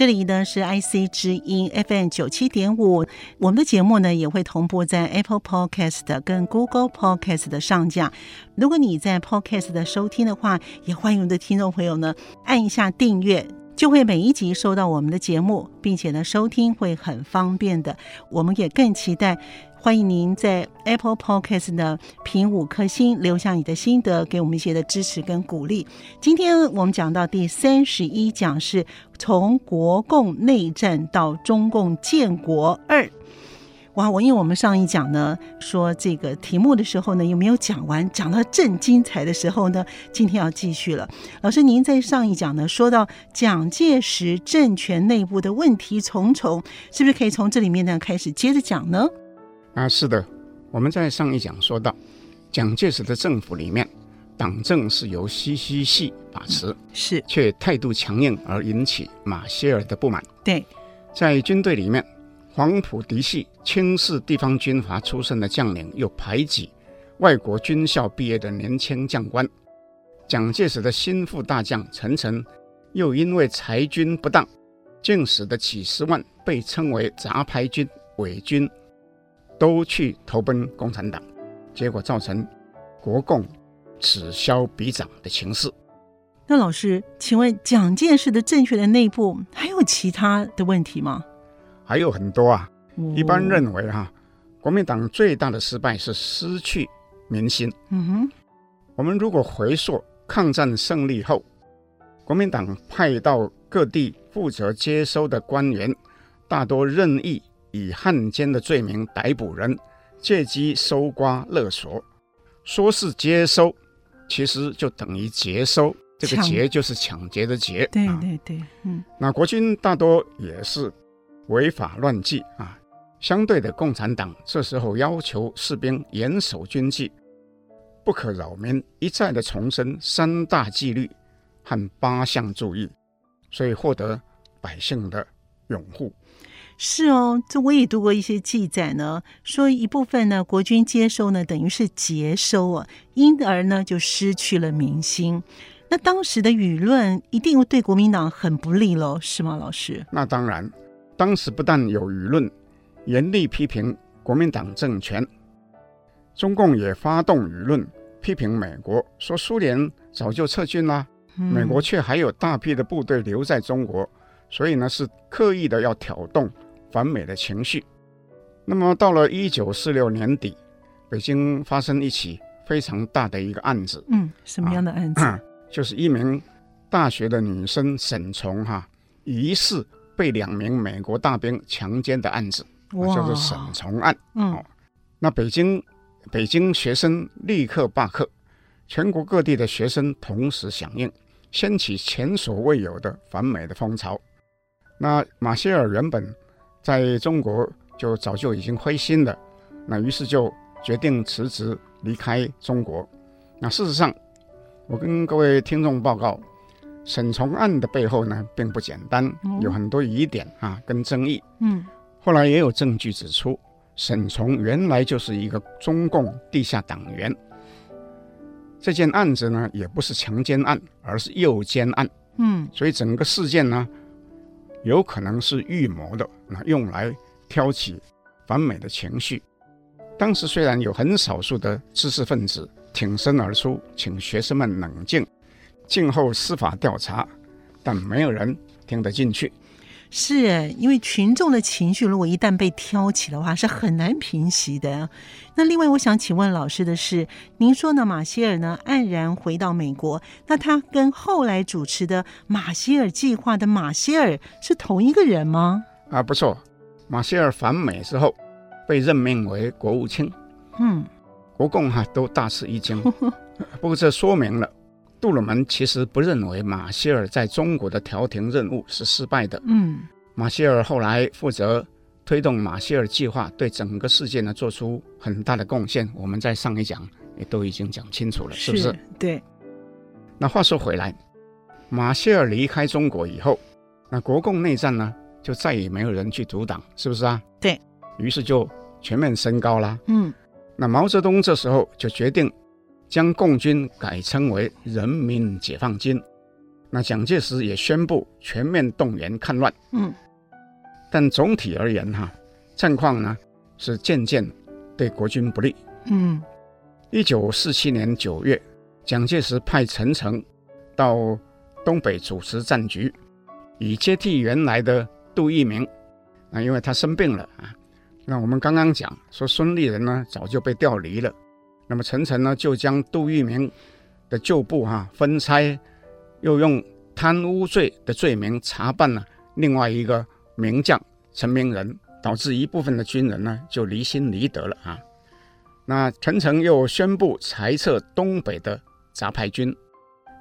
这里呢是 IC 之音 FM 九七点五，我们的节目呢也会同步在 Apple Podcast 跟 Google Podcast 的上架。如果你在 Podcast 的收听的话，也欢迎我们的听众朋友呢按一下订阅，就会每一集收到我们的节目，并且呢收听会很方便的。我们也更期待。欢迎您在 Apple Podcast 呢评五颗星，留下你的心得，给我们一些的支持跟鼓励。今天我们讲到第三十一讲，是从国共内战到中共建国二。哇，我因为我们上一讲呢说这个题目的时候呢，又没有讲完，讲到正精彩的时候呢，今天要继续了。老师，您在上一讲呢说到蒋介石政权内部的问题重重，是不是可以从这里面呢开始接着讲呢？啊，是的，我们在上一讲说到，蒋介石的政府里面，党政是由西西系把持，是，却态度强硬而引起马歇尔的不满。对，在军队里面，黄埔嫡系轻视地方军阀出身的将领，又排挤外国军校毕业的年轻将官。蒋介石的心腹大将陈诚，又因为裁军不当，竟使得几十万被称为杂牌军、伪军。都去投奔共产党，结果造成国共此消彼长的情势。那老师，请问蒋介石的政权的内部还有其他的问题吗？还有很多啊。一般认为哈、啊，国民党最大的失败是失去民心。嗯哼。我们如果回溯抗战胜利后，国民党派到各地负责接收的官员，大多任意。以汉奸的罪名逮捕人，借机搜刮勒索，说是接收，其实就等于劫收。这个劫就是抢劫的劫。对对对，嗯。那国军大多也是违法乱纪啊。相对的，共产党这时候要求士兵严守军纪，不可扰民，一再的重申三大纪律和八项注意，所以获得百姓的拥护。是哦，这我也读过一些记载呢，说一部分呢国军接收呢等于是劫收啊，因而呢就失去了民心。那当时的舆论一定对国民党很不利喽，是吗，老师？那当然，当时不但有舆论严厉批评国民党政权，中共也发动舆论批评美国，说苏联早就撤军啦，美国却还有大批的部队留在中国，所以呢是刻意的要挑动。反美的情绪。那么到了一九四六年底，北京发生一起非常大的一个案子。嗯，什么样的案子？啊、就是一名大学的女生沈从哈，疑似被两名美国大兵强奸的案子，叫做沈从案。嗯、哦，那北京北京学生立刻罢课，全国各地的学生同时响应，掀起前所未有的反美的风潮。那马歇尔原本。在中国就早就已经灰心了，那于是就决定辞职离开中国。那事实上，我跟各位听众报告，沈从案的背后呢并不简单，有很多疑点啊跟争议。嗯，后来也有证据指出，沈从原来就是一个中共地下党员。这件案子呢也不是强奸案，而是诱奸案。嗯，所以整个事件呢。有可能是预谋的，那用来挑起反美的情绪。当时虽然有很少数的知识分子挺身而出，请学生们冷静，静候司法调查，但没有人听得进去。是哎，因为群众的情绪如果一旦被挑起的话，是很难平息的。那另外，我想请问老师的是，您说呢？马歇尔呢黯然回到美国，那他跟后来主持的马歇尔计划的马歇尔是同一个人吗？啊，不错，马歇尔反美之后被任命为国务卿。嗯，国共哈都大吃一惊。不过这说明了。杜鲁门其实不认为马歇尔在中国的调停任务是失败的。嗯，马歇尔后来负责推动马歇尔计划，对整个世界呢做出很大的贡献。我们在上一讲也都已经讲清楚了，是，是不是？对。那话说回来，马歇尔离开中国以后，那国共内战呢就再也没有人去阻挡，是不是啊？对。于是就全面升高了。嗯。那毛泽东这时候就决定。将共军改称为人民解放军，那蒋介石也宣布全面动员抗乱。嗯，但总体而言，哈，战况呢是渐渐对国军不利。嗯，一九四七年九月，蒋介石派陈诚到东北主持战局，以接替原来的杜聿明。啊，因为他生病了啊。那我们刚刚讲说，孙立人呢早就被调离了。那么陈诚呢，就将杜聿明的旧部哈、啊、分拆，又用贪污罪的罪名查办了另外一个名将陈明仁，导致一部分的军人呢就离心离德了啊。那陈诚又宣布裁撤东北的杂牌军，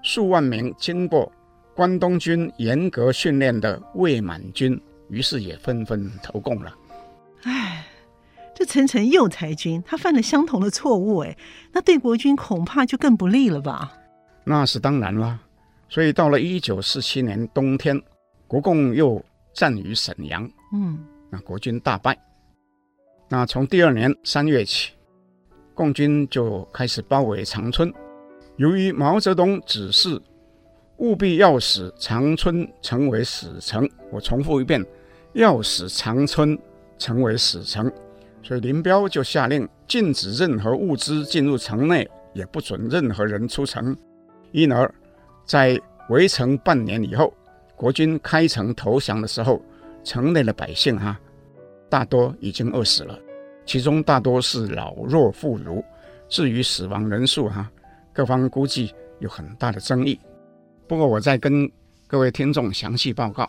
数万名经过关东军严格训练的伪满军，于是也纷纷投共了。唉。这陈诚又裁军，他犯了相同的错误，哎，那对国军恐怕就更不利了吧？那是当然啦。所以到了一九四七年冬天，国共又战于沈阳，嗯，那国军大败。那从第二年三月起，共军就开始包围长春。由于毛泽东指示务必要使长春成为死城，我重复一遍，要使长春成为死城。所以林彪就下令禁止任何物资进入城内，也不准任何人出城。因而，在围城半年以后，国军开城投降的时候，城内的百姓哈、啊，大多已经饿死了，其中大多是老弱妇孺。至于死亡人数哈、啊，各方估计有很大的争议。不过，我再跟各位听众详细报告：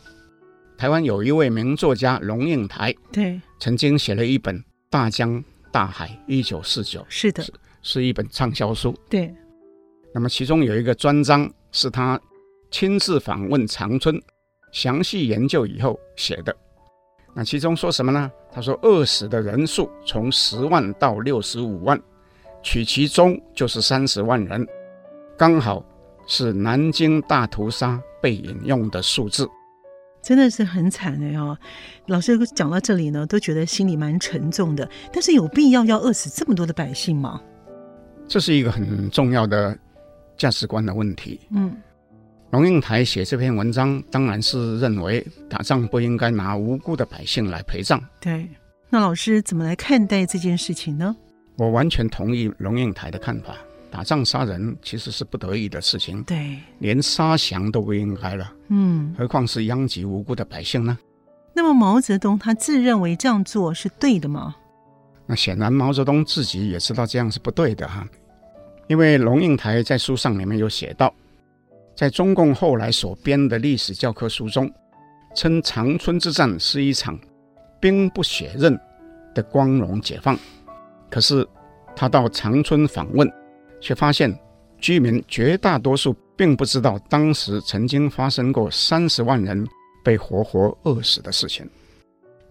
台湾有一位名作家龙应台，对，曾经写了一本。大江大海，一九四九，是的，是是一本畅销书。对，那么其中有一个专章是他亲自访问长春，详细研究以后写的。那其中说什么呢？他说饿死的人数从十万到六十五万，取其中就是三十万人，刚好是南京大屠杀被引用的数字。真的是很惨的哦，老师讲到这里呢，都觉得心里蛮沉重的。但是有必要要饿死这么多的百姓吗？这是一个很重要的价值观的问题。嗯，龙应台写这篇文章，当然是认为打仗不应该拿无辜的百姓来陪葬。对，那老师怎么来看待这件事情呢？我完全同意龙应台的看法。打仗杀人其实是不得已的事情，对，连杀降都不应该了，嗯，何况是殃及无辜的百姓呢？那么毛泽东他自认为这样做是对的吗？那显然毛泽东自己也知道这样是不对的哈，因为龙应台在书上里面有写到，在中共后来所编的历史教科书中，称长春之战是一场兵不血刃的光荣解放，可是他到长春访问。却发现居民绝大多数并不知道当时曾经发生过三十万人被活活饿死的事情，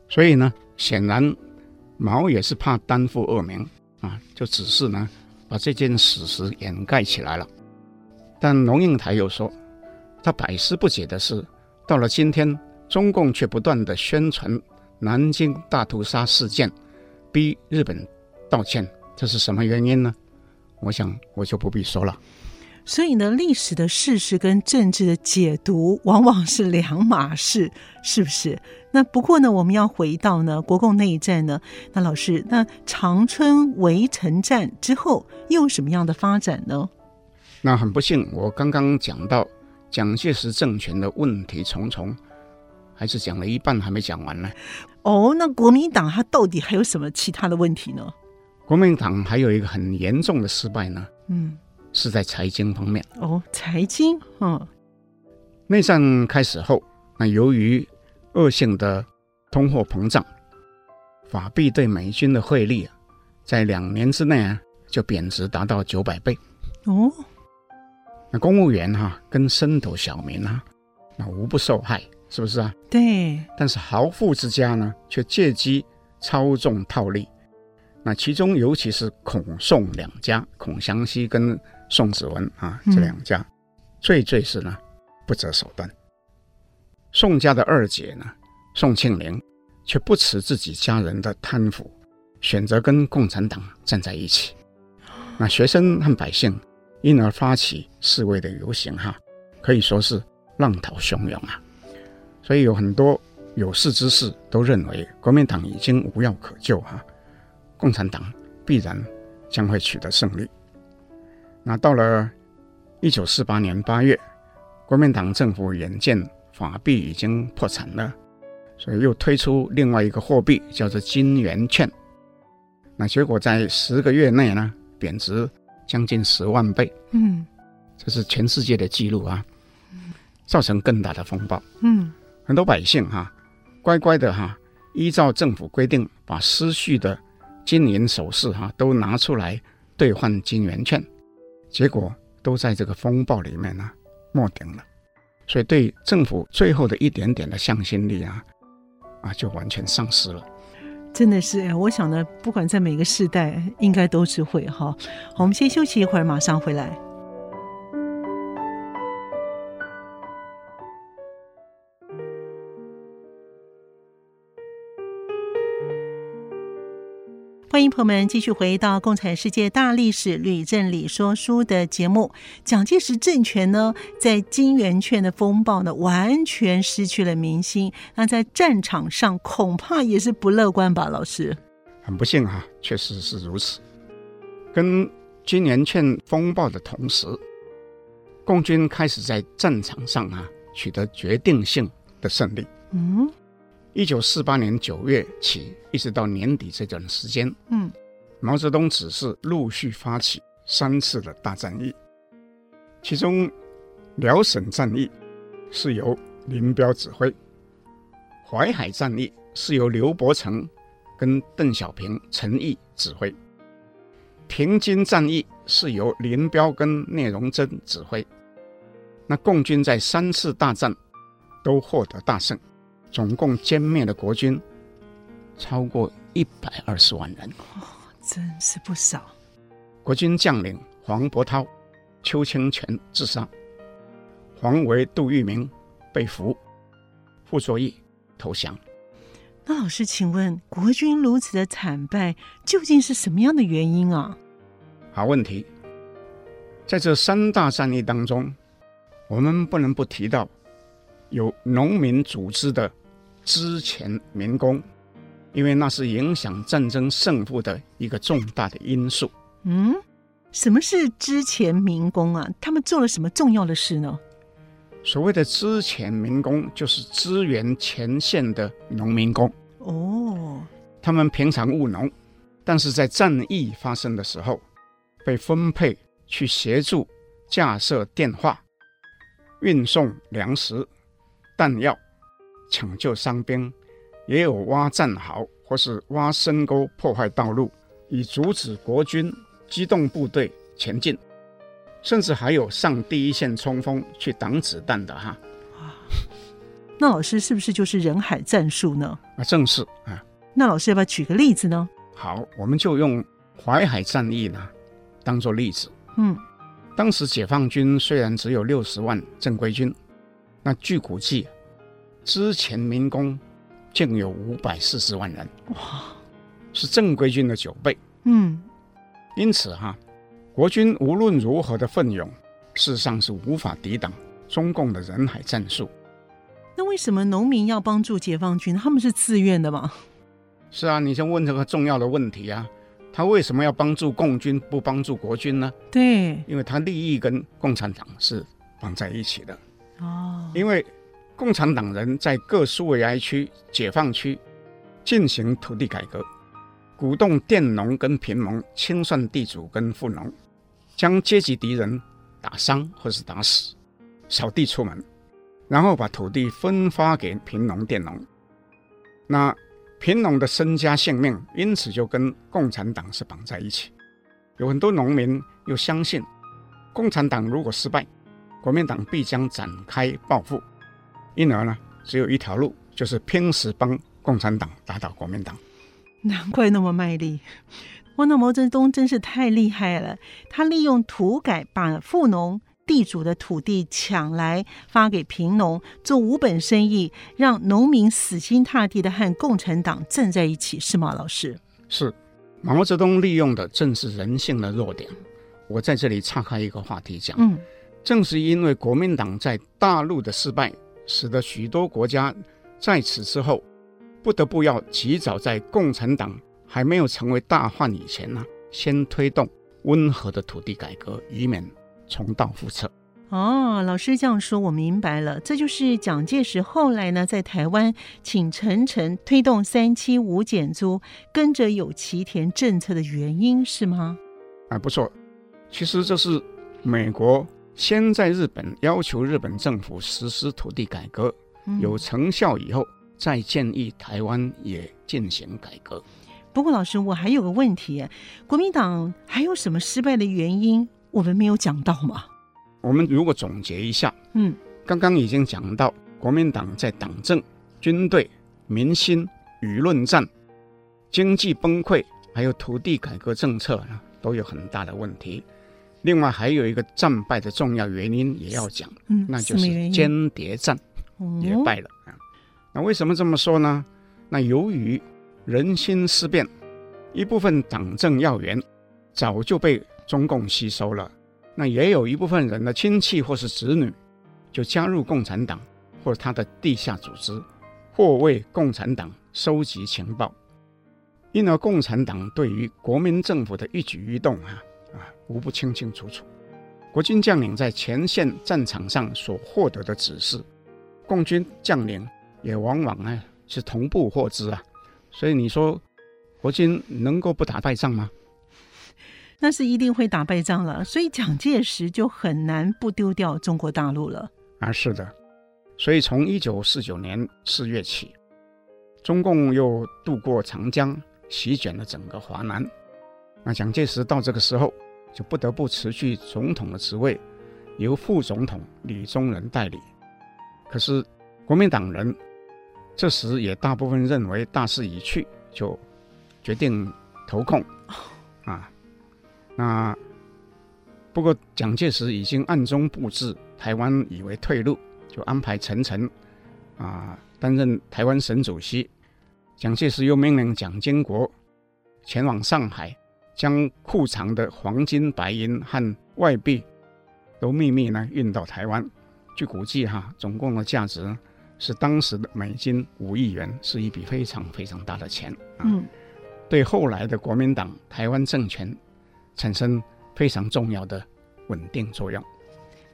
所以呢，显然毛也是怕担负恶名啊，就只是呢把这件事实掩盖起来了。但龙应台又说，他百思不解的是，到了今天，中共却不断地宣传南京大屠杀事件，逼日本道歉，这是什么原因呢？我想我就不必说了。所以呢，历史的事实跟政治的解读往往是两码事，是不是？那不过呢，我们要回到呢国共内战呢，那老师，那长春围城战之后又有什么样的发展呢？那很不幸，我刚刚讲到蒋介石政权的问题重重，还是讲了一半还没讲完呢。哦，那国民党他到底还有什么其他的问题呢？国民党还有一个很严重的失败呢，嗯，是在财经方面。哦，财经，哦，内战开始后，那由于恶性的通货膨胀，法币对美军的汇率啊，在两年之内啊就贬值达到九百倍。哦，那公务员哈、啊、跟牲口小民啊，那无不受害，是不是啊？对。但是豪富之家呢，却借机操纵套利。那其中尤其是孔宋两家，孔祥熙跟宋子文啊这两家，嗯、最最是呢不择手段。宋家的二姐呢，宋庆龄却不辞自己家人的贪腐，选择跟共产党站在一起。那学生和百姓因而发起示威的游行，哈，可以说是浪涛汹涌啊。所以有很多有识之士都认为，国民党已经无药可救，哈。共产党必然将会取得胜利。那到了一九四八年八月，国民党政府眼见法币已经破产了，所以又推出另外一个货币，叫做金圆券。那结果在十个月内呢，贬值将近十万倍。嗯，这是全世界的记录啊，造成更大的风暴。嗯，很多百姓哈、啊，乖乖的哈、啊，依照政府规定，把失序的。金银首饰哈都拿出来兑换金圆券，结果都在这个风暴里面呢没顶了，所以对政府最后的一点点的向心力啊啊就完全丧失了。真的是，我想呢，不管在每个时代，应该都是会哈。我们先休息一会儿，马上回来。欢迎朋友们继续回到《共产世界大历史吕正理说书》的节目。蒋介石政权呢，在金圆券的风暴呢，完全失去了民心。那在战场上恐怕也是不乐观吧，老师？很不幸哈、啊，确实是如此。跟金圆券风暴的同时，共军开始在战场上啊取得决定性的胜利。嗯。一九四八年九月起，一直到年底这段时间，嗯，毛泽东指示陆续发起三次的大战役，其中辽沈战役是由林彪指挥，淮海战役是由刘伯承跟邓小平、陈毅指挥，平津战役是由林彪跟聂荣臻指挥。那共军在三次大战都获得大胜。总共歼灭了国军超过一百二十万人，哦，真是不少。国军将领黄伯韬、邱清泉自杀，黄维、杜聿明被俘，傅作义投降。那老师，请问国军如此的惨败，究竟是什么样的原因啊？好问题，在这三大战役当中，我们不能不提到有农民组织的。之前民工，因为那是影响战争胜负的一个重大的因素。嗯，什么是之前民工啊？他们做了什么重要的事呢？所谓的之前民工，就是支援前线的农民工。哦，他们平常务农，但是在战役发生的时候，被分配去协助架设电话、运送粮食、弹药。抢救伤兵，也有挖战壕或是挖深沟破坏道路，以阻止国军机动部队前进，甚至还有上第一线冲锋去挡子弹的哈。那老师是不是就是人海战术呢？啊，正是啊。那老师要不要举个例子呢？好，我们就用淮海战役呢当做例子。嗯，当时解放军虽然只有六十万正规军，那据估计。之前民工竟有五百四十万人，哇，是正规军的九倍。嗯，因此哈，国军无论如何的奋勇，事实上是无法抵挡中共的人海战术。那为什么农民要帮助解放军？他们是自愿的吗？是啊，你先问这个重要的问题啊，他为什么要帮助共军，不帮助国军呢？对，因为他利益跟共产党是绑在一起的。哦，因为。共产党人在各苏维埃区、解放区进行土地改革，鼓动佃农跟贫农清算地主跟富农，将阶级敌人打伤或是打死，扫地出门，然后把土地分发给贫农、佃农。那贫农的身家性命因此就跟共产党是绑在一起。有很多农民又相信，共产党如果失败，国民党必将展开报复，因而呢，只有一条路，就是拼死帮共产党打倒国民党。难怪那么卖力，哇！那毛泽东真是太厉害了，他利用土改把富农地主的土地抢来发给贫农做无本生意，让农民死心塌地的和共产党站在一起，是吗？老师是。毛泽东利用的正是人性的弱点。我在这里岔开一个话题讲，嗯，正是因为国民党在大陆的失败，使得许多国家在此之后不得不要及早在共产党还没有成为大患以前呢，先推动温和的土地改革，以免重蹈覆辙。哦，老师这样说，我明白了。这就是蒋介石后来呢，在台湾请陈诚推动三七五减租，跟着有其田政策的原因，是吗？啊，不错。其实这是美国先在日本要求日本政府实施土地改革，嗯、有成效以后，再建议台湾也进行改革。不过，老师，我还有个问题：国民党还有什么失败的原因，我们没有讲到吗？我们如果总结一下，嗯，刚刚已经讲到，国民党在党政、军队、民心、舆论战、经济崩溃，还有土地改革政策呢，都有很大的问题。另外还有一个战败的重要原因也要讲，嗯，那就是间谍战也败了啊。那为什么这么说呢？那由于人心思变，一部分党政要员早就被中共吸收了。那也有一部分人的亲戚或是子女，就加入共产党或者他的地下组织，或为共产党收集情报，因而共产党对于国民政府的一举一动啊啊无不清清楚楚。国军将领在前线战场上所获得的指示，共军将领也往往呢是同步获知啊。所以你说国军能够不打败仗吗？那是一定会打败仗了，所以蒋介石就很难不丢掉中国大陆了。啊，是的，所以从一九四九年四月起，中共又渡过长江，席卷了整个华南。那蒋介石到这个时候就不得不辞去总统的职位，由副总统李宗仁代理。可是国民党人这时也大部分认为大势已去，就决定投共啊。那不过，蒋介石已经暗中布置台湾以为退路，就安排陈诚啊担任台湾省主席。蒋介石又命令蒋经国前往上海，将库藏的黄金、白银和外币都秘密呢运到台湾。据估计，哈，总共的价值是当时的美金五亿元，是一笔非常非常大的钱啊。嗯，对后来的国民党台湾政权。产生非常重要的稳定作用。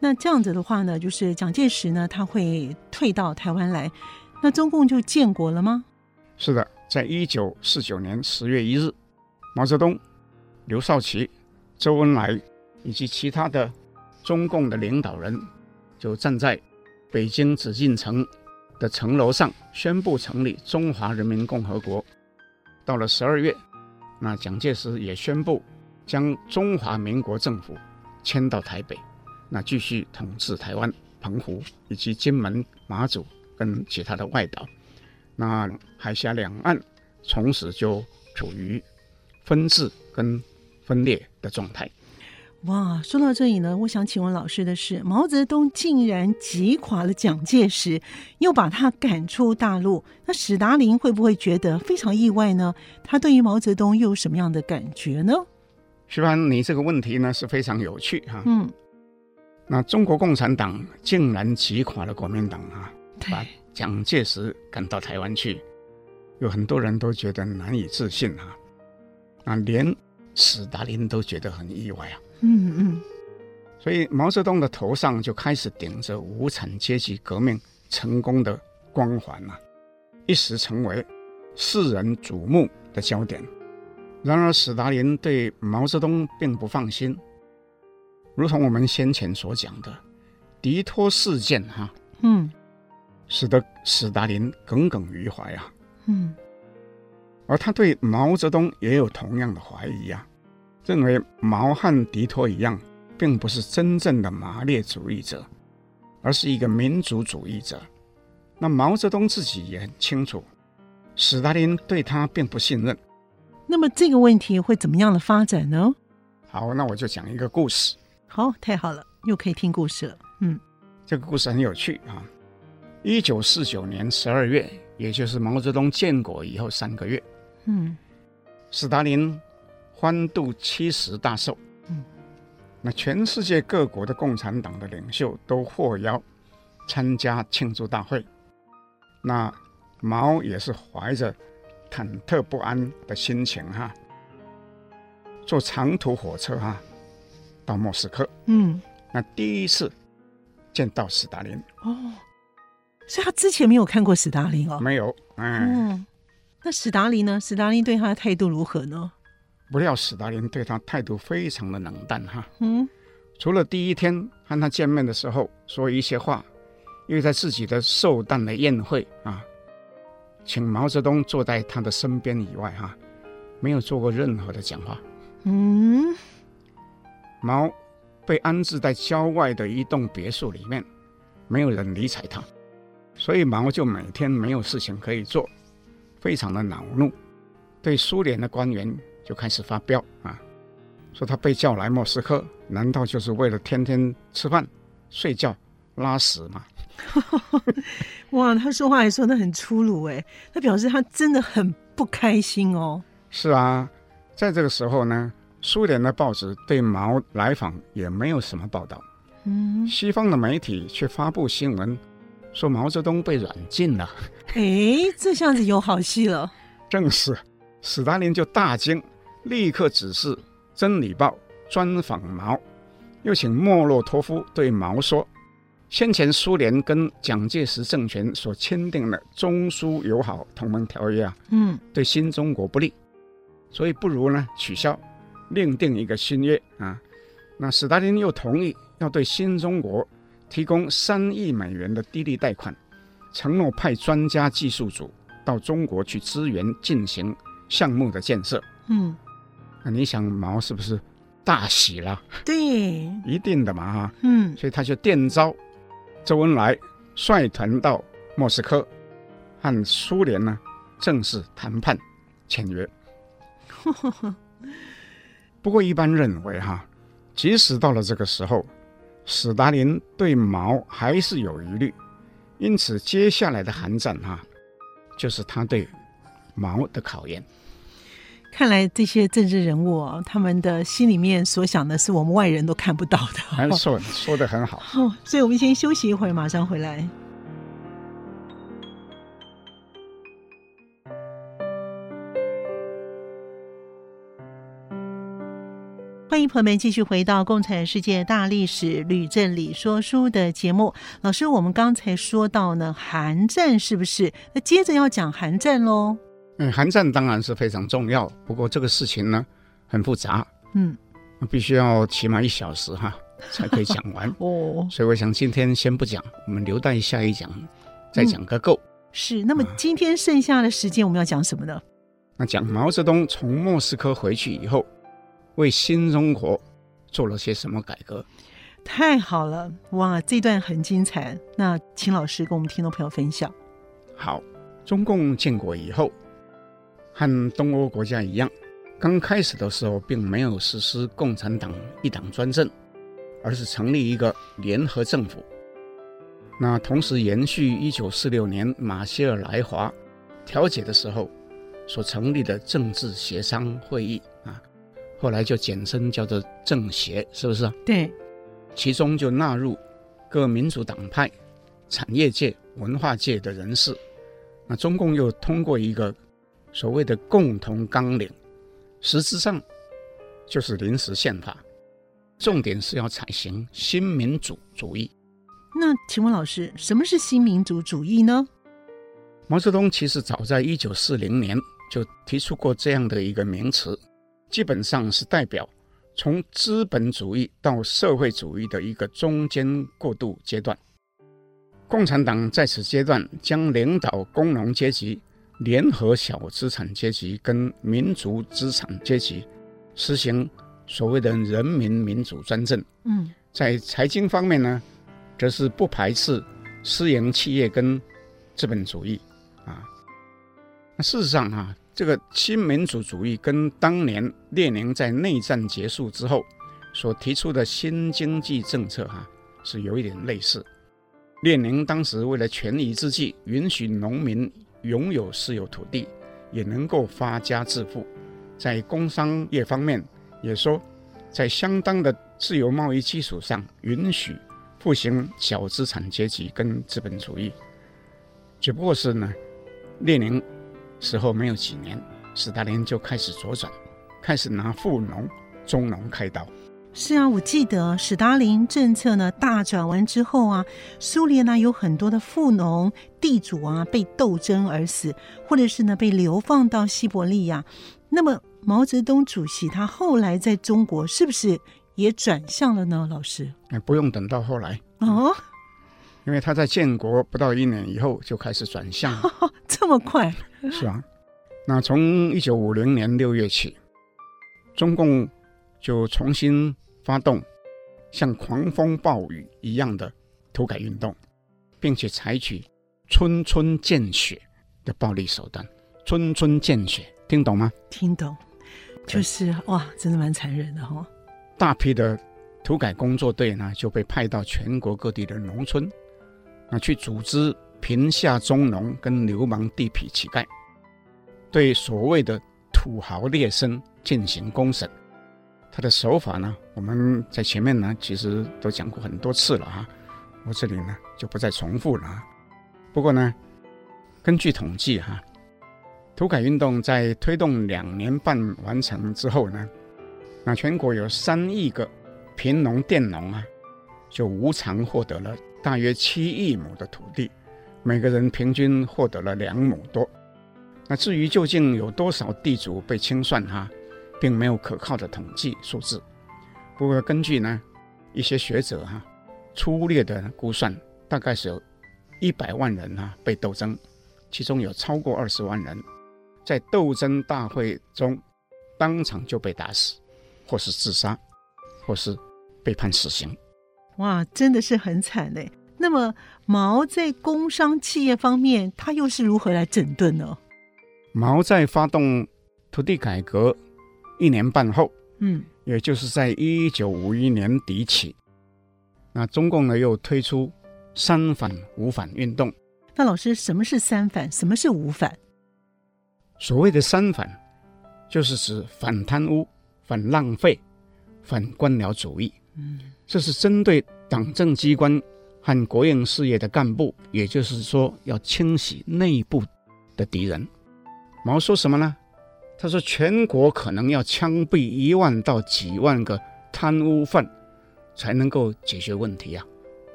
那这样子的话呢，就是蒋介石呢，他会退到台湾来，那中共就建国了吗？是的，在一九四九年十月一日，毛泽东、刘少奇、周恩来以及其他的中共的领导人，就站在北京紫禁城的城楼上，宣布成立中华人民共和国。到了十二月，那蒋介石也宣布。将中华民国政府迁到台北，那继续统治台湾、澎湖以及金门、马祖跟其他的外岛，那海峡两岸从此就处于分治跟分裂的状态。哇，说到这里呢，我想请问老师的是，毛泽东竟然击垮了蒋介石，又把他赶出大陆，那史达林会不会觉得非常意外呢？他对于毛泽东又有什么样的感觉呢？徐帆，你这个问题呢是非常有趣哈。嗯，那中国共产党竟然击垮了国民党啊，把蒋介石赶到台湾去，有很多人都觉得难以置信啊。啊，连史达林都觉得很意外啊。嗯嗯。所以毛泽东的头上就开始顶着无产阶级革命成功的光环呐、啊，一时成为世人瞩目的焦点。然而，史达林对毛泽东并不放心，如同我们先前所讲的，迪托事件哈、啊，嗯，使得史达林耿耿于怀啊，嗯，而他对毛泽东也有同样的怀疑啊，认为毛和迪托一样，并不是真正的马列主义者，而是一个民族主义者。那毛泽东自己也很清楚，斯大林对他并不信任。那么这个问题会怎么样的发展呢？好，那我就讲一个故事。好，太好了，又可以听故事了。嗯，这个故事很有趣啊。一九四九年十二月，也就是毛泽东建国以后三个月，嗯，史达林欢度七十大寿。嗯，那全世界各国的共产党的领袖都获邀参加庆祝大会。那毛也是怀着。忐忑不安的心情哈，坐长途火车哈到莫斯科。嗯，那第一次见到史达林哦，所以他之前没有看过史达林哦，没有。嗯，嗯，那史达林呢？史达林对他的态度如何呢？不料史达林对他态度非常的冷淡哈。嗯，除了第一天和他见面的时候说一些话，因为在自己的寿诞的宴会啊。请毛泽东坐在他的身边以外，哈，没有做过任何的讲话。嗯，毛被安置在郊外的一栋别墅里面，没有人理睬他，所以毛就每天没有事情可以做，非常的恼怒，对苏联的官员就开始发飙啊，说他被叫来莫斯科，难道就是为了天天吃饭、睡觉、拉屎吗？哇，他说话还说的很粗鲁哎，他表示他真的很不开心哦。是啊，在这个时候呢，苏联的报纸对毛来访也没有什么报道。嗯，西方的媒体却发布新闻说毛泽东被软禁了。哎，这下子有好戏了。正是，史达林就大惊，立刻指示《真理报》专访毛，又请莫洛托夫对毛说。先前苏联跟蒋介石政权所签订的中苏友好同盟条约啊，嗯，对新中国不利，所以不如呢取消，另定一个新约啊。那斯大林又同意要对新中国提供三亿美元的低利贷款，承诺派专家技术组到中国去支援进行项目的建设。嗯，那你想毛是不是大喜了？对，一定的嘛哈。嗯，所以他就电召。周恩来率团到莫斯科，和苏联呢正式谈判签约。不过一般认为哈，即使到了这个时候，史达林对毛还是有疑虑，因此接下来的寒战哈，就是他对毛的考验。看来这些政治人物啊，他们的心里面所想的是我们外人都看不到的。没错，说的很好。好，所以我们先休息一会儿，马上回来。欢迎朋友们继续回到《共产世界大历史吕振理说书》的节目。老师，我们刚才说到呢，韩战是不是？那接着要讲韩战喽。嗯，韩战当然是非常重要，不过这个事情呢很复杂，嗯，必须要起码一小时哈才可以讲完 哦。所以我想今天先不讲，我们留待下一讲再讲个够。嗯、是，那么今天剩下的时间我们要讲什么呢？啊、那讲毛泽东从莫斯科回去以后，为新中国做了些什么改革？太好了，哇，这段很精彩。那请老师跟我们听众朋友分享。好，中共建国以后。和东欧国家一样，刚开始的时候并没有实施共产党一党专政，而是成立一个联合政府。那同时延续一九四六年马歇尔来华调解的时候所成立的政治协商会议啊，后来就简称叫做政协，是不是？对，其中就纳入各民主党派、产业界、文化界的人士。那中共又通过一个。所谓的共同纲领，实质上就是临时宪法，重点是要采行新民主主义，那请问老师，什么是新民主主义呢？毛泽东其实早在一九四零年就提出过这样的一个名词，基本上是代表从资本主义到社会主义的一个中间过渡阶段。共产党在此阶段将领导工农阶级联合小资产阶级跟民族资产阶级，实行所谓的人民民主专政。嗯，在财经方面呢，则是不排斥私营企业跟资本主义啊。那事实上啊，这个新民主主义跟当年列宁在内战结束之后所提出的新经济政策哈、是有一点类似。列宁当时为了权宜之计，允许农民拥有私有土地，也能够发家致富。在工商业方面，也说在相当的自由贸易基础上，允许。复兴小资产阶级跟资本主义，只不过是呢，列宁死后没有几年，斯大林就开始左转，开始拿富农、中农开刀。是啊，我记得史达林政策呢大转弯之后啊，苏联呢有很多的富农地主啊被斗争而死，或者是呢被流放到西伯利亚。那么毛泽东主席他后来在中国是不是？也转向了呢，老师。哎，不用等到后来哦，因为他在建国不到一年以后就开始转向，这么快？是啊。那从一九五零年六月起，中共就重新发动像狂风暴雨一样的土改运动，并且采取村村见血的暴力手段。村村见血，听懂吗？听懂，就是哇，真的蛮残忍的哈、哦。大批的土改工作队呢，就被派到全国各地的农村，那去组织贫下中农跟流氓地痞乞丐，对所谓的土豪劣绅进行公审。他的手法呢，我们在前面呢其实都讲过很多次了哈，我这里呢就不再重复了啊。不过呢，根据统计哈，土改运动在推动两年半完成之后呢。那全国有三亿个贫农佃农啊，就无偿获得了大约七亿亩的土地，每个人平均获得了两亩多。那至于究竟有多少地主被清算哈，并没有可靠的统计数字。不过根据呢一些学者哈粗略的估算，大概是有一百万人啊被斗争，其中有超过二十万人在斗争大会中当场就被打死。或是自杀，或是被判死刑，哇，真的是很惨嘞。那么毛在工商企业方面，他又是如何来整顿呢？毛在发动土地改革一年半后，嗯，也就是在一九五一年底起，那中共呢又推出三反五反运动。那老师，什么是三反？什么是五反？所谓的三反，就是指反贪污。反浪费、反官僚主义，嗯，这是针对党政机关和国营事业的干部，也就是说，要清洗内部的敌人。毛说什么呢？他说，全国可能要枪毙一万到几万个贪污犯，才能够解决问题啊。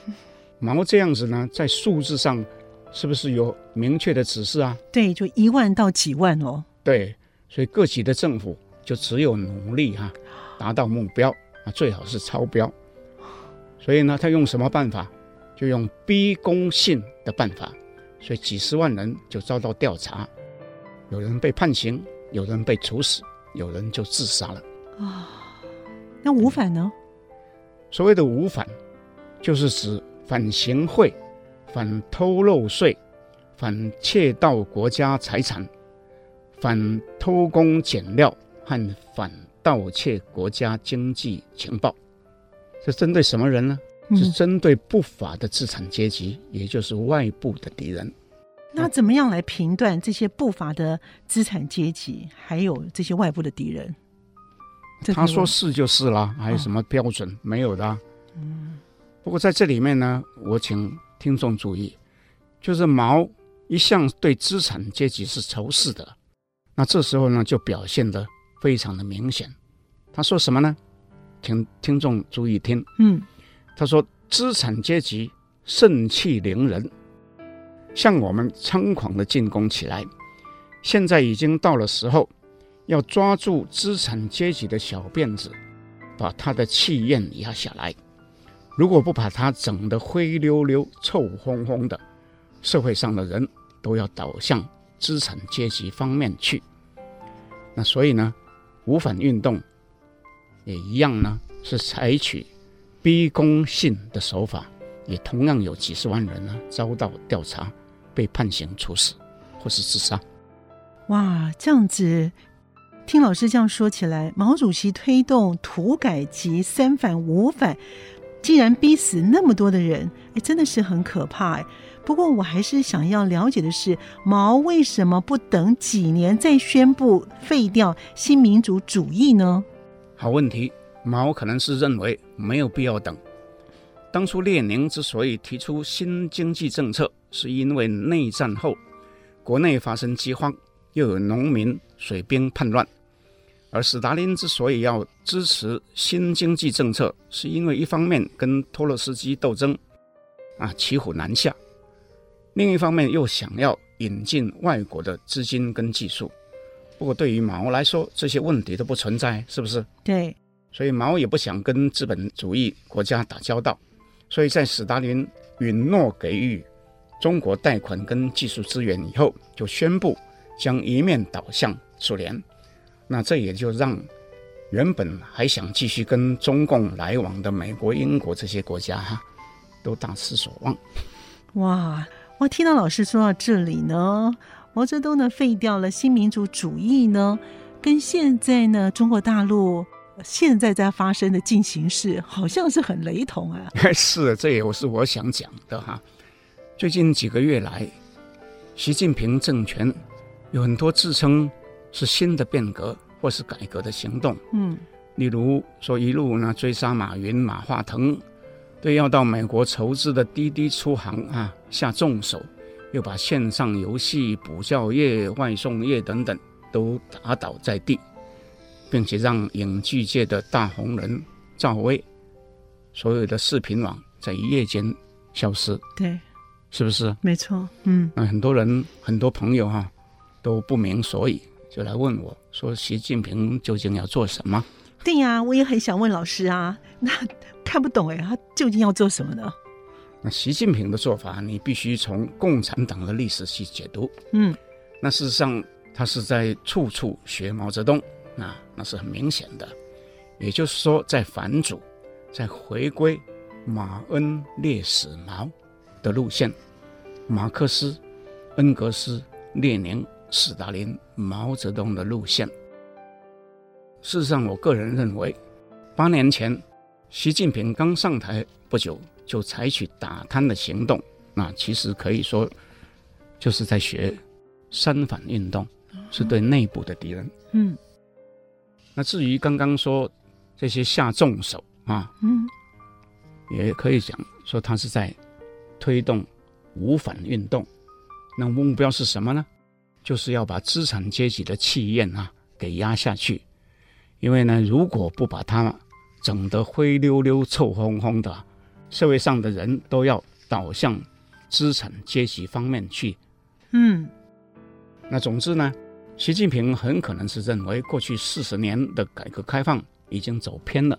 毛这样子呢，在数字上是不是有明确的指示啊？对，就一万到几万哦。对，所以各级的政府。就只有努力哈，达到目标啊，最好是超标。所以呢，他用什么办法？就用逼供信的办法。所以几十万人就遭到调查，有人被判刑，有人被处死，有人就自杀了。啊，那五反呢？所谓的五反，就是指反行贿、反偷漏税、反窃盗国家财产、反偷工减料。和反盗窃国家经济情报，是针对什么人呢？是针对不法的资产阶级，嗯、也就是外部的敌人。那怎么样来评断这些不法的资产阶级，还有这些外部的敌人？他说是就是啦，还有什么标准？哦、没有的、啊。嗯。不过在这里面呢，我请听众注意，就是毛一向对资产阶级是仇视的，那这时候呢，就表现的。非常的明显，他说什么呢？请听众注意听。嗯，他说资产阶级盛气凌人，向我们猖狂的进攻起来。现在已经到了时候，要抓住资产阶级的小辫子，把他的气焰压下来。如果不把他整得灰溜溜、臭烘烘的，社会上的人都要倒向资产阶级方面去。那所以呢，五反运动也一样呢，是采取逼宫信的手法，也同样有几十万人呢遭到调查，被判刑处死或是自杀。哇，这样子听老师这样说起来，毛主席推动土改及三反五反。既然逼死那么多的人，哎，真的是很可怕哎。不过我还是想要了解的是，毛为什么不等几年再宣布废掉新民主主义呢？好问题，毛可能是认为没有必要等。当初列宁之所以提出新经济政策，是因为内战后国内发生饥荒，又有农民水兵叛乱。而斯大林之所以要支持新经济政策，是因为一方面跟托洛斯基斗争，啊，骑虎难下；另一方面又想要引进外国的资金跟技术。不过对于毛来说，这些问题都不存在，是不是？对。所以毛也不想跟资本主义国家打交道，所以在斯大林允诺给予中国贷款跟技术资源以后，就宣布将一面倒向苏联。那这也就让原本还想继续跟中共来往的美国、英国这些国家哈，都大失所望。哇，我听到老师说到这里呢，毛泽东呢废掉了新民主主义呢，跟现在呢中国大陆现在在发生的进行式好像是很雷同啊。是，这也是我想讲的哈。最近几个月来，习近平政权有很多自称。是新的变革或是改革的行动，嗯，例如说一路呢追杀马云、马化腾，对要到美国筹资的滴滴出行啊下重手，又把线上游戏、补教业、外送业等等都打倒在地，并且让影剧界的大红人赵薇，所有的视频网在一夜间消失，对，是不是？没错，嗯，那很多人很多朋友哈、啊、都不明所以。就来问我说：“习近平究竟要做什么？”对呀，我也很想问老师啊。那看不懂哎，他究竟要做什么呢？那习近平的做法，你必须从共产党的历史去解读。嗯，那事实上他是在处处学毛泽东啊，那是很明显的。也就是说，在反祖，在回归马恩列史毛的路线，马克思、恩格斯、列宁。斯大林、毛泽东的路线。事实上，我个人认为，八年前习近平刚上台不久就采取打贪的行动，那其实可以说就是在学三反运动，是对内部的敌人。嗯。那至于刚刚说这些下重手啊，嗯，也可以讲说他是在推动五反运动。那目标是什么呢？就是要把资产阶级的气焰啊给压下去，因为呢，如果不把它整得灰溜溜、臭烘烘的，社会上的人都要导向资产阶级方面去。嗯，那总之呢，习近平很可能是认为过去四十年的改革开放已经走偏了，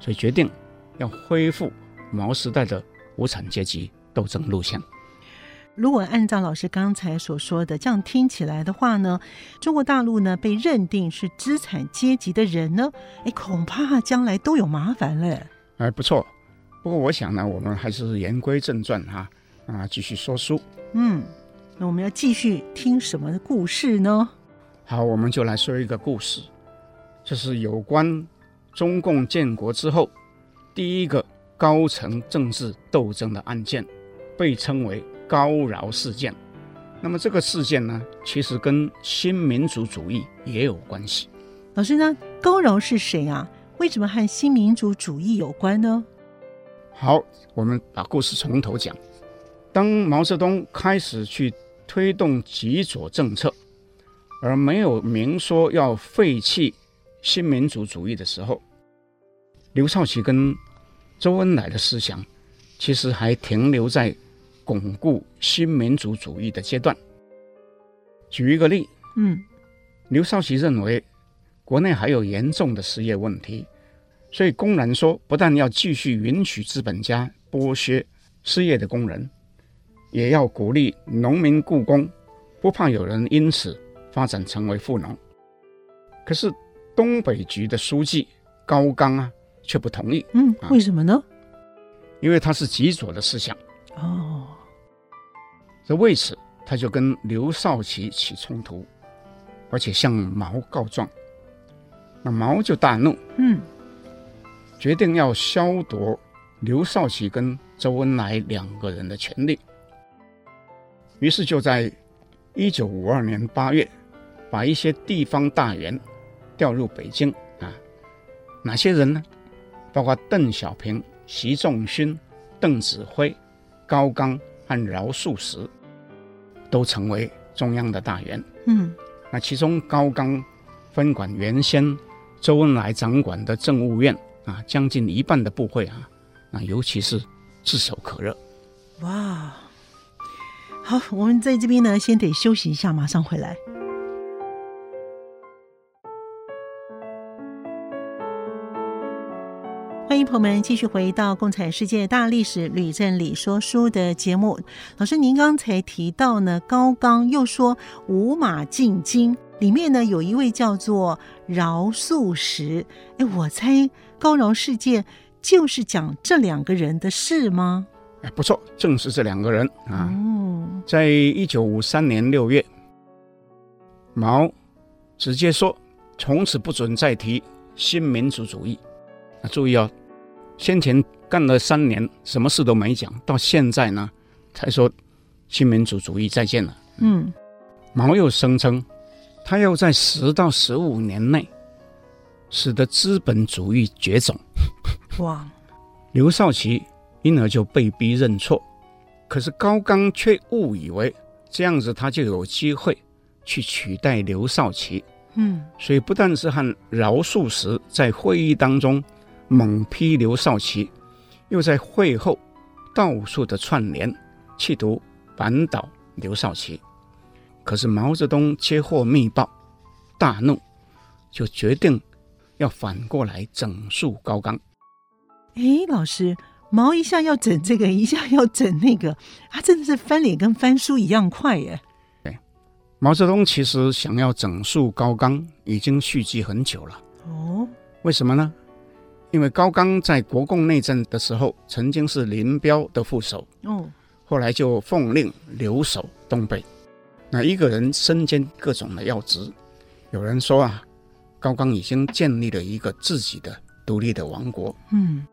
所以决定要恢复毛时代的无产阶级斗争路线。如果按照老师刚才所说的这样听起来的话呢，中国大陆呢被认定是资产阶级的人呢，哎，恐怕将来都有麻烦了。哎，不错。不过我想呢，我们还是言归正传哈，啊，继续说书。嗯，那我们要继续听什么的故事呢？好，我们就来说一个故事，这是有关中共建国之后第一个高层政治斗争的案件，被称为。高饶事件，那么这个事件呢，其实跟新民主主义也有关系。老师呢，高饶是谁啊？为什么和新民主主义有关呢？好，我们把故事从头讲。当毛泽东开始去推动极左政策，而没有明说要废弃新民主主义的时候，刘少奇跟周恩来的思想其实还停留在巩固新民主主义的阶段。举一个例，嗯，刘少奇认为国内还有严重的失业问题，所以公然说，不但要继续允许资本家剥削失业的工人，也要鼓励农民雇工，不怕有人因此发展成为富农。可是东北局的书记高岗啊，却不同意。嗯，为什么呢？因为他是极左的思想。哦，这为此他就跟刘少奇起冲突，而且向毛告状。那毛就大怒，嗯，决定要削夺刘少奇跟周恩来两个人的权利。于是就在一九五二年八月，把一些地方大员。调入北京啊，哪些人呢？包括邓小平、习仲勋、邓子恢、高岗和饶漱石，都成为中央的大员。嗯，那其中高岗分管原先周恩来掌管的政务院啊，将近一半的部会啊，那尤其是炙手可热。哇，好，我们在这边呢，先得休息一下，马上回来。欢迎朋友们继续回到《共产世界大历史吕振理说书》的节目。老师，您刚才提到呢，高岗又说五马进京，里面呢有一位叫做饶漱石。哎，我猜高饶事件就是讲这两个人的事吗？哎，不错，正是这两个人啊。哦，在一九五三年六月，毛直接说，从此不准再提新民主主义。啊，注意哦，先前干了三年，什么事都没讲，到现在呢，才说新民主主义再见了。嗯，毛又声称，他要在十到十五年内，使得资本主义绝种。哇！刘少奇因而就被逼认错，可是高岗却误以为这样子他就有机会去取代刘少奇。嗯，所以不但是和饶漱石在会议当中。猛批刘少奇，又在会后到处的串联，企图扳倒刘少奇。可是毛泽东接获密报，大怒，就决定要反过来整肃高岗。哎，老师，毛一下要整这个，一下要整那个，他真的是翻脸跟翻书一样快耶。对，毛泽东其实想要整肃高岗，已经蓄积很久了。哦，为什么呢？因为高岗在国共内战的时候，曾经是林彪的副手，哦，后来就奉令留守东北。那一个人身兼各种的要职，有人说啊，高岗已经建立了一个自己的独立的王国，嗯，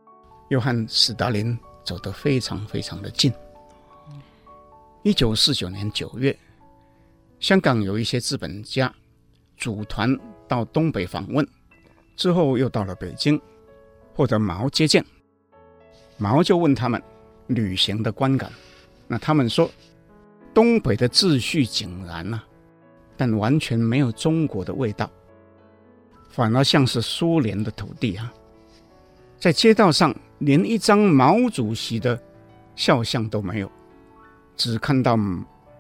又和斯大林走得非常非常的近。一九四九年九月，香港有一些资本家组团到东北访问，之后又到了北京。或者毛接见，毛就问他们旅行的观感，那他们说东北的秩序井然呐，但完全没有中国的味道，反而像是苏联的土地啊，在街道上连一张毛主席的肖像都没有，只看到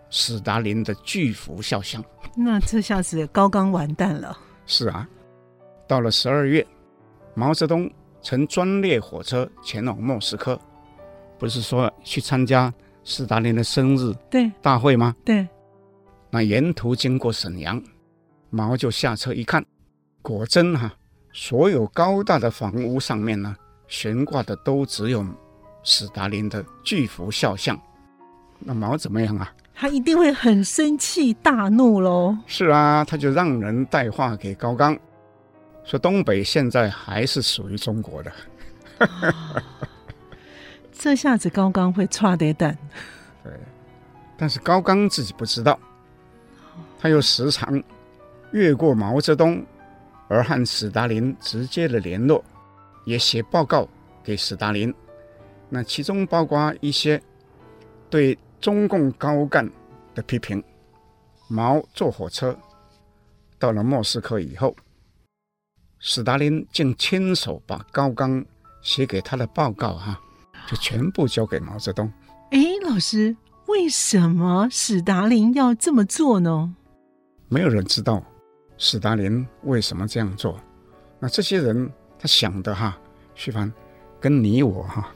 史达林的巨幅肖像。那这下子高岗完蛋了。是啊，到了十二月，毛泽东。乘专列火车前往莫斯科，不是说去参加斯大林的生日对大会吗？对。那沿途经过沈阳，毛就下车一看，果真哈、啊，所有高大的房屋上面呢，悬挂的都只有史达林的巨幅肖像。那毛怎么样啊？他一定会很生气、大怒喽。是啊，他就让人带话给高岗。说东北现在还是属于中国的，这下子高岗会差点蛋。对，但是高岗自己不知道，他又时常越过毛泽东，而和斯大林直接的联络，也写报告给斯大林。那其中包括一些对中共高干的批评。毛坐火车到了莫斯科以后。斯大林竟亲手把高岗写给他的报告哈、啊，就全部交给毛泽东。哎，老师，为什么史达林要这么做呢？没有人知道史达林为什么这样做。那这些人他想的哈，徐帆，跟你我哈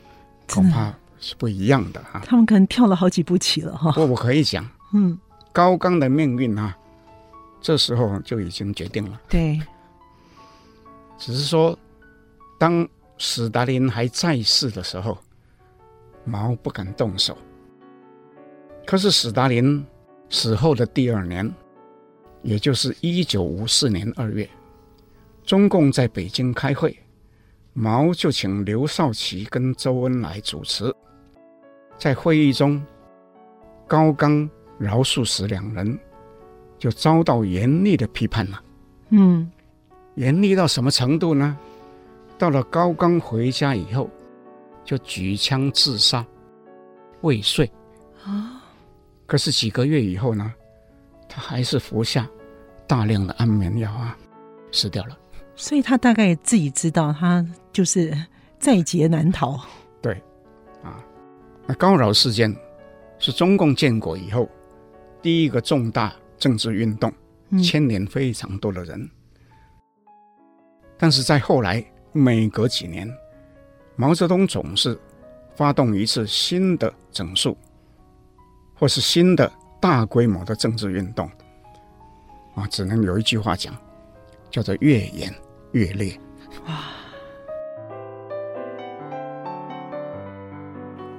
恐怕是不一样的哈。他们可能跳了好几步棋了哈。我我可以讲，嗯，高岗的命运啊，这时候就已经决定了。对，只是说，当史达林还在世的时候，毛不敢动手。可是史达林死后的第二年，也就是一九五四年二月，中共在北京开会，毛就请刘少奇跟周恩来主持。在会议中，高岗、饶漱石两人就遭到严厉的批判了。嗯，严厉到什么程度呢？到了高岗回家以后，就举枪自杀，未遂。啊，可是几个月以后呢，他还是服下大量的安眠药啊，死掉了。所以他大概自己知道，他就是在劫难逃。对，啊，那高饶事件是中共建国以后第一个重大政治运动，牵连非常多的人。嗯。但是在后来，每隔几年，毛泽东总是发动一次新的整肃，或是新的大规模的政治运动。啊，只能有一句话讲，叫做越演越烈。哇！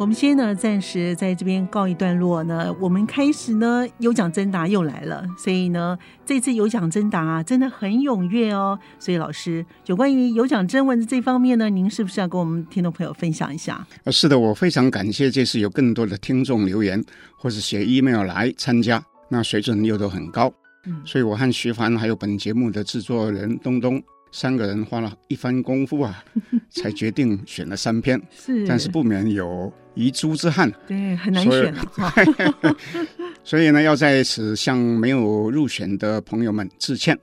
我们先呢，暂时在这边告一段落呢。我们开始呢，有奖征答又来了，所以呢，这次有奖征答啊，真的很踊跃哦。所以老师，有关于有奖征文的这方面呢，您是不是要跟我们听众朋友分享一下？呃，是的，我非常感谢这次有更多的听众留言或是写 email 来参加，那水准又都很高。嗯，所以我和徐凡还有本节目的制作人东东。三个人花了一番功夫啊，才决定选了三篇。是，但是不免有遗珠之憾。对，很难选所，所以呢，要在此向没有入选的朋友们致歉。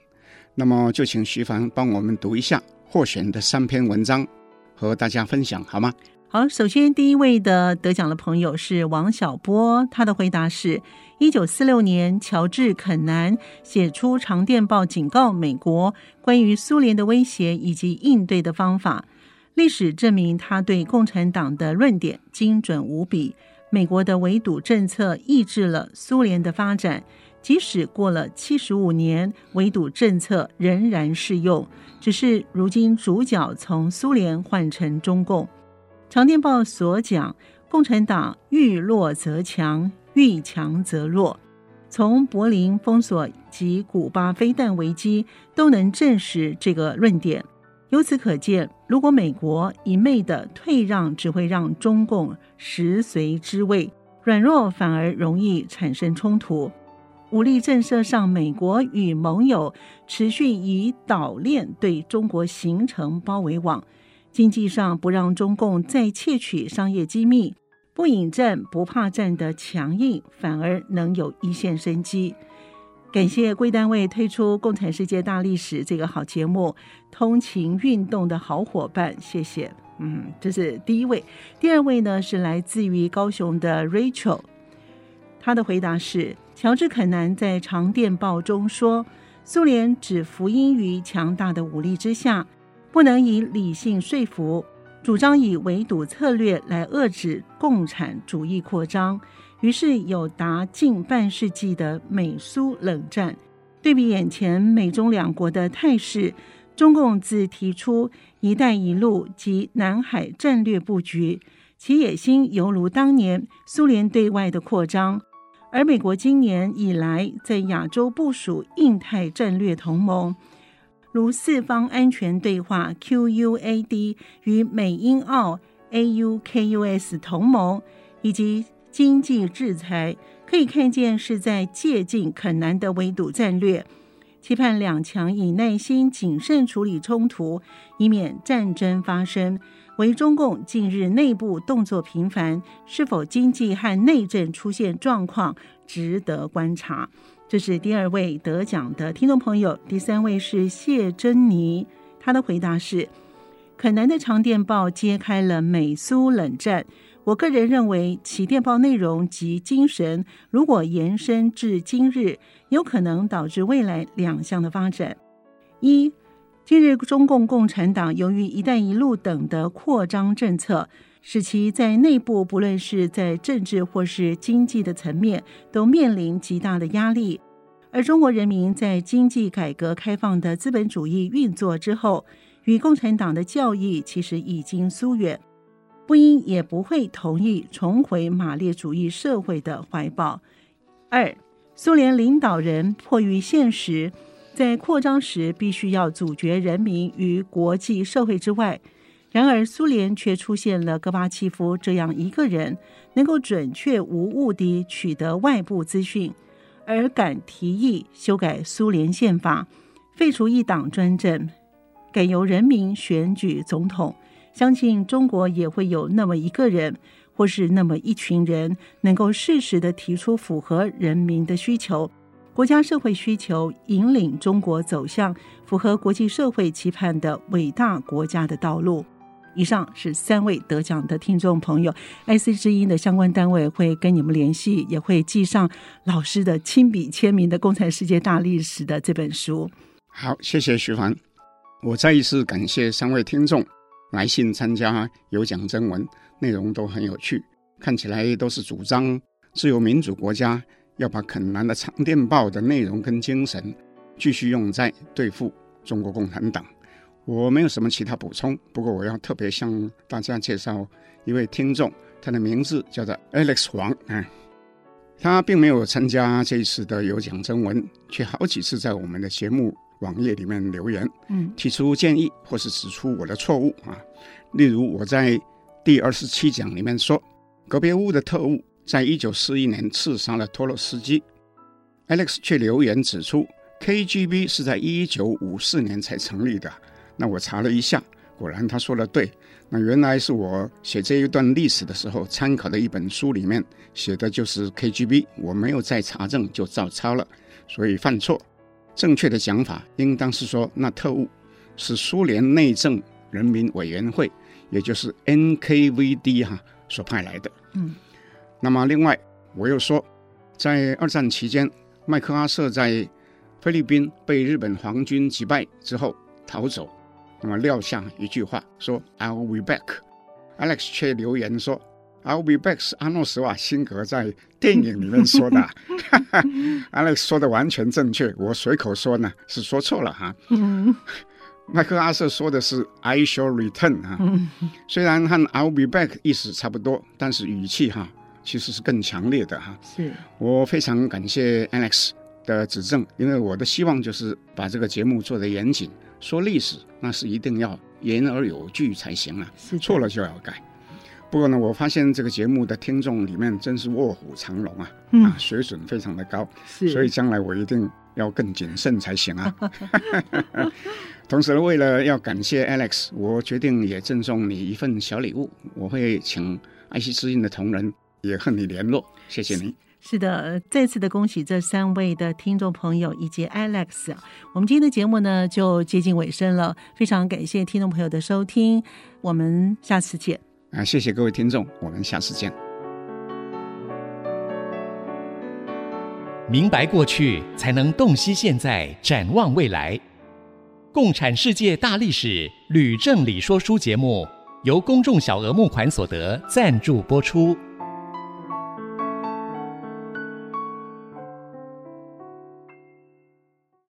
那么，就请徐凡帮我们读一下获选的三篇文章，和大家分享好吗？好，首先第一位的得奖的朋友是王小波，他的回答是：一九四六年，乔治·肯南写出长电报，警告美国关于苏联的威胁以及应对的方法。历史证明，他对共产党的论点精准无比。美国的围堵政策抑制了苏联的发展，即使过了七十五年，围堵政策仍然适用，只是如今主角从苏联换成中共。长电报所讲，共产党遇弱则强，遇强则弱。从柏林封锁及古巴飞弹危机都能证实这个论点。由此可见，如果美国一昧的退让，只会让中共食髓知味，软弱反而容易产生冲突。武力震慑上，美国与盟友持续以岛链对中国形成包围网。经济上不让中共再窃取商业机密，不引战不怕战的强硬，反而能有一线生机。感谢贵单位推出《共产世界大历史》这个好节目，通勤运动的好伙伴，谢谢。嗯，这是第一位。第二位呢是来自于高雄的 Rachel，他的回答是：乔治·肯南在长电报中说，苏联只服膺于强大的武力之下。不能以理性说服，主张以围堵策略来遏制共产主义扩张，于是有达近半世纪的美苏冷战。对比眼前美中两国的态势，中共自提出“一带一路”及南海战略布局，其野心犹如当年苏联对外的扩张，而美国今年以来在亚洲部署印太战略同盟。如四方安全对话 （QUAD） 与美英澳 （AUKUS） 同盟，以及经济制裁，可以看见是在借鉴肯南的围堵战略，期盼两强以耐心谨慎处理冲突，以免战争发生。为中共近日内部动作频繁，是否经济和内政出现状况，值得观察。这是第二位得奖的听众朋友，第三位是谢珍妮，她的回答是：肯南的长电报揭开了美苏冷战。我个人认为，其电报内容及精神，如果延伸至今日，有可能导致未来两项的发展：一，今日中共共产党由于“一带一路”等的扩张政策，使其在内部不论是在政治或是经济的层面，都面临极大的压力；而中国人民在经济改革开放的资本主义运作之后，与共产党的教义其实已经疏远。不应也不会同意重回马列主义社会的怀抱。二，苏联领导人迫于现实，在扩张时必须要阻绝人民于国际社会之外。然而，苏联却出现了戈巴契夫这样一个人，能够准确无误地取得外部资讯，而敢提议修改苏联宪法，废除一党专政，改由人民选举总统。相信中国也会有那么一个人，或是那么一群人，能够适时地提出符合人民的需求、国家社会需求，引领中国走向符合国际社会期盼的伟大国家的道路。以上是三位得奖的听众朋友，IC 之音的相关单位会跟你们联系，也会寄上老师的亲笔签名的《共产世界大历史》的这本书。好，谢谢徐凡，我再一次感谢三位听众。来信参加有奖征文，内容都很有趣，看起来都是主张自由民主国家要把肯南的长电报的内容跟精神继续用在对付中国共产党。我没有什么其他补充，不过我要特别向大家介绍一位听众，他的名字叫做 Alex 黄啊，他并没有参加这一次的有奖征文，却好几次在我们的节目。网页里面留言，嗯，提出建议或是指出我的错误啊。例如我在第二十七讲里面说，格别乌的特务在一九四一年刺杀了托洛斯基，Alex 却留言指出 KGB 是在一九五四年才成立的。那我查了一下，果然他说的对。那原来是我写这一段历史的时候参考的一本书里面写的就是 KGB，我没有再查证就照抄了，所以犯错。正确的讲法应当是说，那特务是苏联内政人民委员会，也就是 NKVD 哈所派来的。嗯，那么另外我又说，在二战期间，麦克阿瑟在菲律宾被日本皇军击败之后逃走，那么撂下一句话说 “I'll be back”。Alex 却留言说。I'll be back 是阿诺·施瓦辛格在电影里面说的，Alex 说的完全正确，我随口说呢是说错了哈。麦克阿瑟说的是 I shall return 啊，虽然和 I'll be back 意思差不多，但是语气哈其实是更强烈的哈。是我非常感谢 Alex 的指正，因为我的希望就是把这个节目做得严谨，说历史那是一定要言而有据才行啊，错了就要改。不过呢，我发现这个节目的听众里面真是卧虎藏龙啊，嗯、啊，水准非常的高，是所以将来我一定要更谨慎才行啊。同时，为了要感谢 Alex，我决定也赠送你一份小礼物，我会请爱惜之音的同仁也和你联络，谢谢你。是的，再次的恭喜这三位的听众朋友以及 Alex。我们今天的节目呢就接近尾声了，非常感谢听众朋友的收听，我们下次见。啊，谢谢各位听众，我们下次见。明白过去，才能洞悉现在，展望未来。共产世界大历史吕正理说书节目，由公众小额募款所得赞助播出。